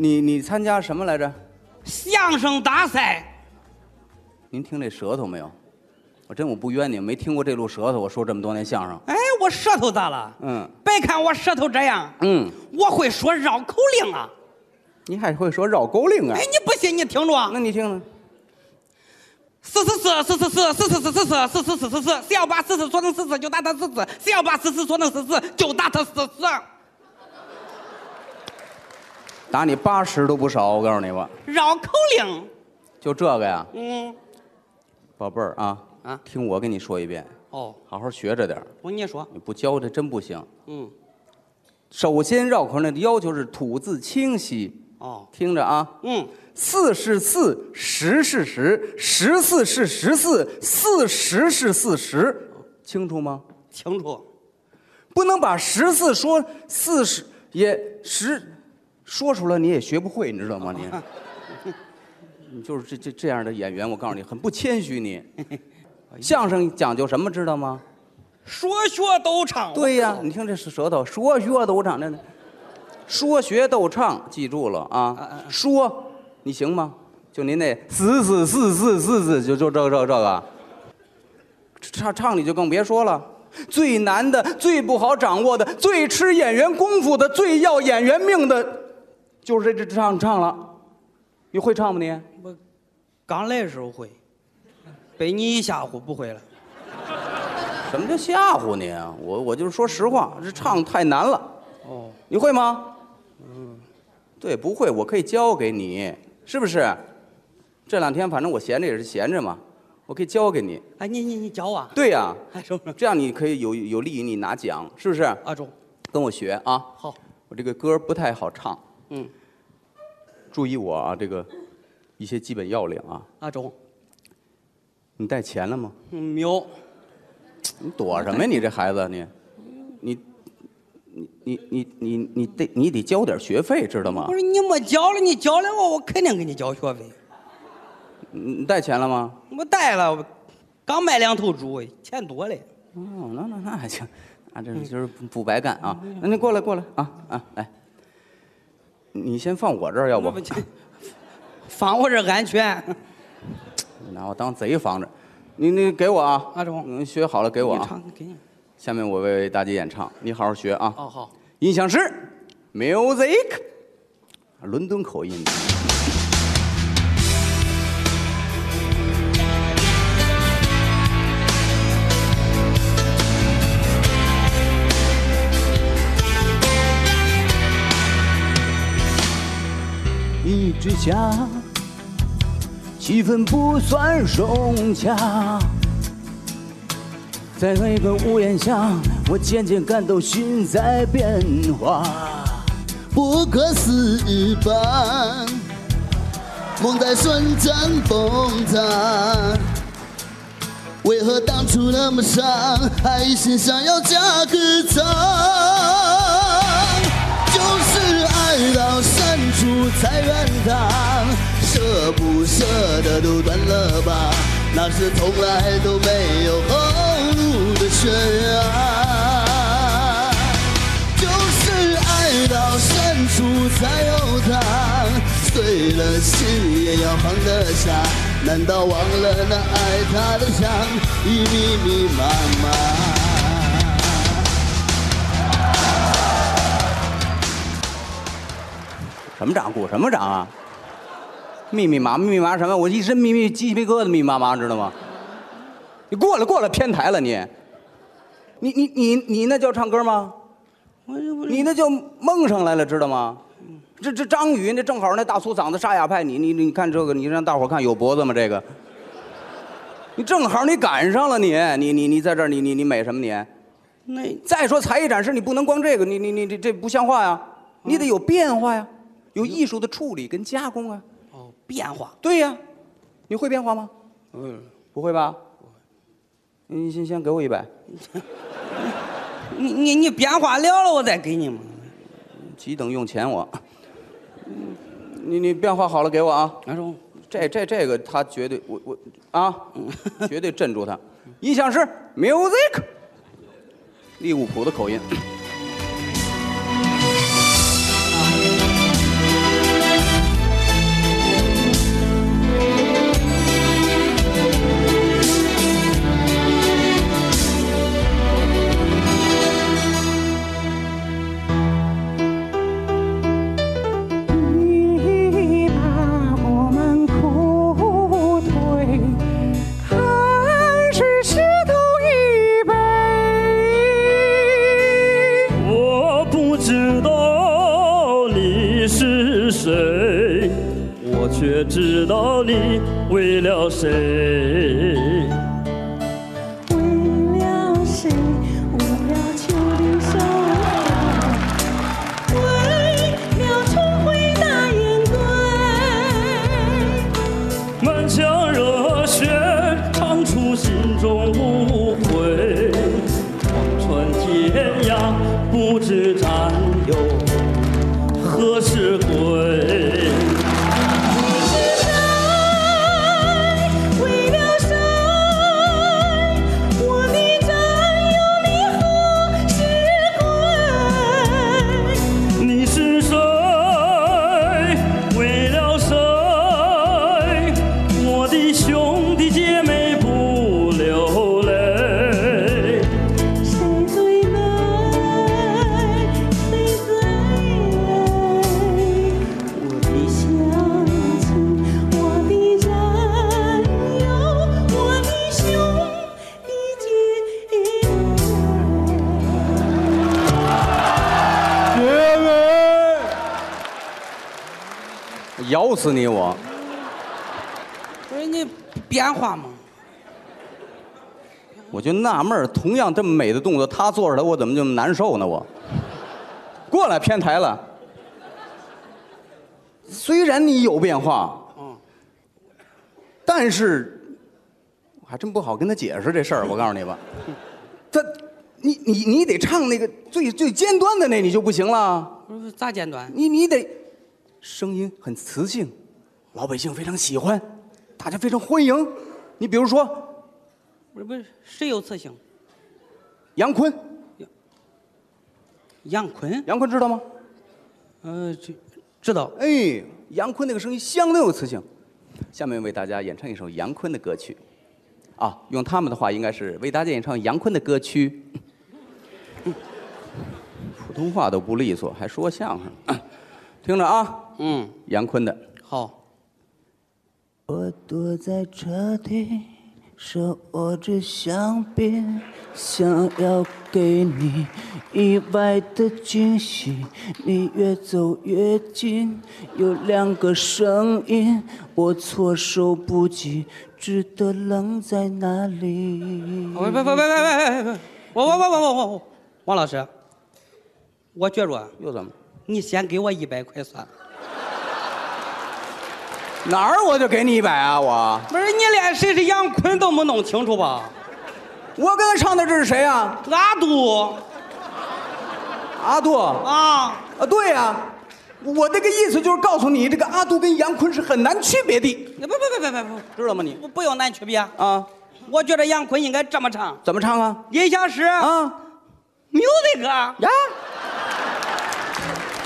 你你参加什么来着？相声大赛，您听这舌头没有？我真我不冤你，没听过这路舌头。我说这么多年相声，哎，我舌头咋了？嗯别看我舌头这样，嗯，我会说绕口令啊！你还会说绕口令啊哎，？你不信你听着啊那！你听听，四四四四四四四四四四四四四四四四，谁要把四四说成四四就打他四四，谁要把四四说成四四就打他四四。打你八十都不少。我告诉你吧，绕口令，就这个呀，嗯，宝贝儿啊啊？听我跟你说一遍，哦，好好学着点儿。我跟你说，你不教这真不行。嗯，首先绕口令的要求是吐字清晰，哦，听着啊，嗯，四是四，十是十，十四是十四，四十是四十，清楚吗？清楚。不能把十四说四十也十说出来，你也学不会，你知道吗？你，你 就是这这这样的演员，我告诉你，很不谦虚你。相声讲究什么，知道吗？说学逗唱。对呀，你听这是舌头，说学逗唱，真的，说学逗唱，记住了啊！说，你行吗？就您那死死死死死死，就就这这这个，唱唱你就更别说了。最难的、最不好掌握的、最吃演员功夫的、最要演员命的，就是这这唱唱了。你会唱吗你？我刚来的时候会，被你一吓唬不会了。什么叫吓唬你啊？我我就是说实话，这唱太难了。哦，你会吗？嗯，对，不会，我可以教给你，是不是？这两天反正我闲着也是闲着嘛，我可以教给你。哎，你你你教我。对呀、哎，是不是？这样你可以有有利于你拿奖，是不是？阿忠，跟我学啊！好，我这个歌不太好唱，嗯，注意我啊，这个一些基本要领啊。阿忠，你带钱了吗？嗯，没有。你躲什么呀？你这孩子，你，你，你你你你你得你得交点学费，知道吗不？是你没交了，你交了我，我肯定给你交学费。你你带钱了吗？我带了，我刚买两头猪，钱多嘞。哦，那那那还行，那这就是不不白干啊！那你过来过来啊啊来，你先放我这儿，要不不放 我这安全。拿我当贼防着。你你给我啊，阿忠嗯，学好了给我啊。唱给你。下面我为大家演唱，你好好学啊。哦好。音响师，music，伦敦口音。一支香，气氛不算融洽。在那个屋檐下，我渐渐感到心在变化。不可思议般，梦在瞬间崩塌。为何当初那么傻，还一心想要嫁给他？就是爱到深处才怨他，舍不舍得都断了吧，那是从来都没有后路的悬崖。就是爱到深处才有他，碎了心也要放得下。难道忘了那爱他的伤已密密麻麻？什么掌鼓什么掌啊？密密麻密密麻什么？我一身密密鸡皮疙瘩密密麻麻，知道吗？你过来过来偏台了你，你你你你那叫唱歌吗？你那叫蒙上来了，知道吗？这这张宇那正好那大粗嗓子沙哑派，你你你看这个，你让大伙看有脖子吗？这个，你正好你赶上了你，你你你在这儿你你你美什么你？那再说才艺展示，你不能光这个，你你你这这不像话呀，你得有变化呀，有艺术的处理跟加工啊。哦变化。对呀，你会变化吗？嗯，不会吧？你先先给我一百，你你你变化了了，我再给你嘛。急等用钱我。你你变化好了给我啊！阿忠，这这这个他绝对我我啊，绝对镇住他。音响师 music，利物浦的口音。谁，我却知道你为了谁。咬死你我！不是你变化吗？我就纳闷儿同样这么美的动作，他做出来我怎么这么难受呢？我过来偏台了。虽然你有变化，嗯，但是我还真不好跟他解释这事儿。我告诉你吧，他你你你得唱那个最最尖端的那，你就不行了。不是咋尖端？你你得声音很磁性，老百姓非常喜欢，大家非常欢迎。你比如说不是不是，谁有磁性？杨坤，杨坤？杨坤知道吗？呃，这知道。哎，杨坤那个声音相当有磁性。下面为大家演唱一首杨坤的歌曲，啊，用他们的话应该是为大家演唱杨坤的歌曲。普通话都不利索，还说相声，听着啊，嗯，杨坤的。好。我躲在车底，手握着香槟，想要给你意外的惊喜。你越走越近，有两个声音，我措手不及，只得愣在那里。喂喂喂喂喂喂喂！我我我我我我，王老师，我觉着又怎么？你先给我一百块算了。哪儿我就给你一百啊！我不是你连谁是杨坤都没弄清楚吧？我跟他唱的这是谁啊？阿杜阿杜啊，啊，对呀、我这个意思就是告诉你，这个阿杜跟杨坤是很难区别的，不不不不不不，知道吗你？不不用难区别。啊，我觉得杨坤应该这么唱：怎么唱啊？音响师啊，music，呀，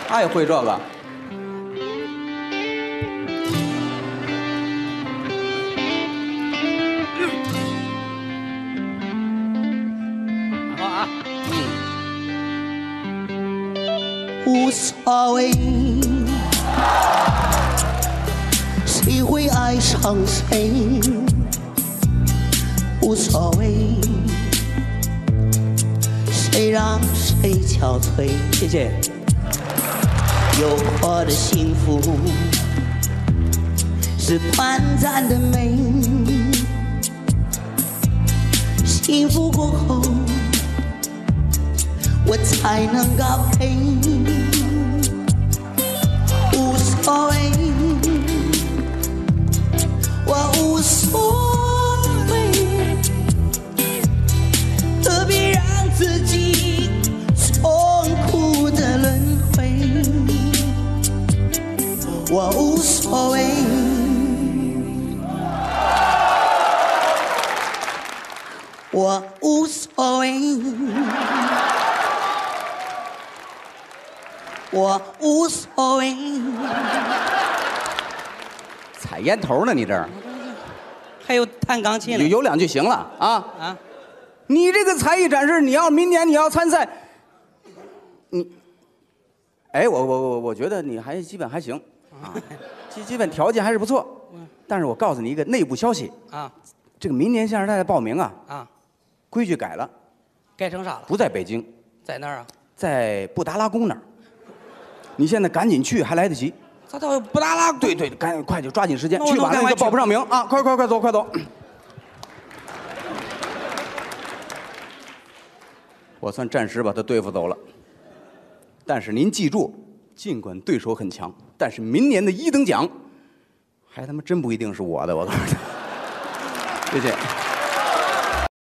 他也会这个。无所谓，谁会爱上谁，无所谓，谁让谁憔悴。谢谢。有过的幸福是短暂的美，幸福过后。我才能高飞。无所谓，我无所谓，何必让自己痛苦的轮回？我无所谓。我无所谓。我无所谓。踩烟头呢？你这儿还有弹钢琴的有有两句行了啊！啊，你这个才艺展示，你要明年你要参赛，你，哎，我我我我觉得你还基本还行啊，基基本条件还是不错。但是我告诉你一个内部消息，啊这个明年相声大赛报名啊，啊，规矩改了，改成啥了？不在北京，在那儿啊？在布达拉宫那儿。你现在赶紧去，还来得及。他倒不拉拉。对对，赶紧快就抓紧时间去吧，那个那我赶快去报不上名啊！快快快走，快走！我算暂时把他对付走了。但是您记住，尽管对手很强，但是明年的一等奖，还他妈真不一定是我的，我告诉你。谢谢。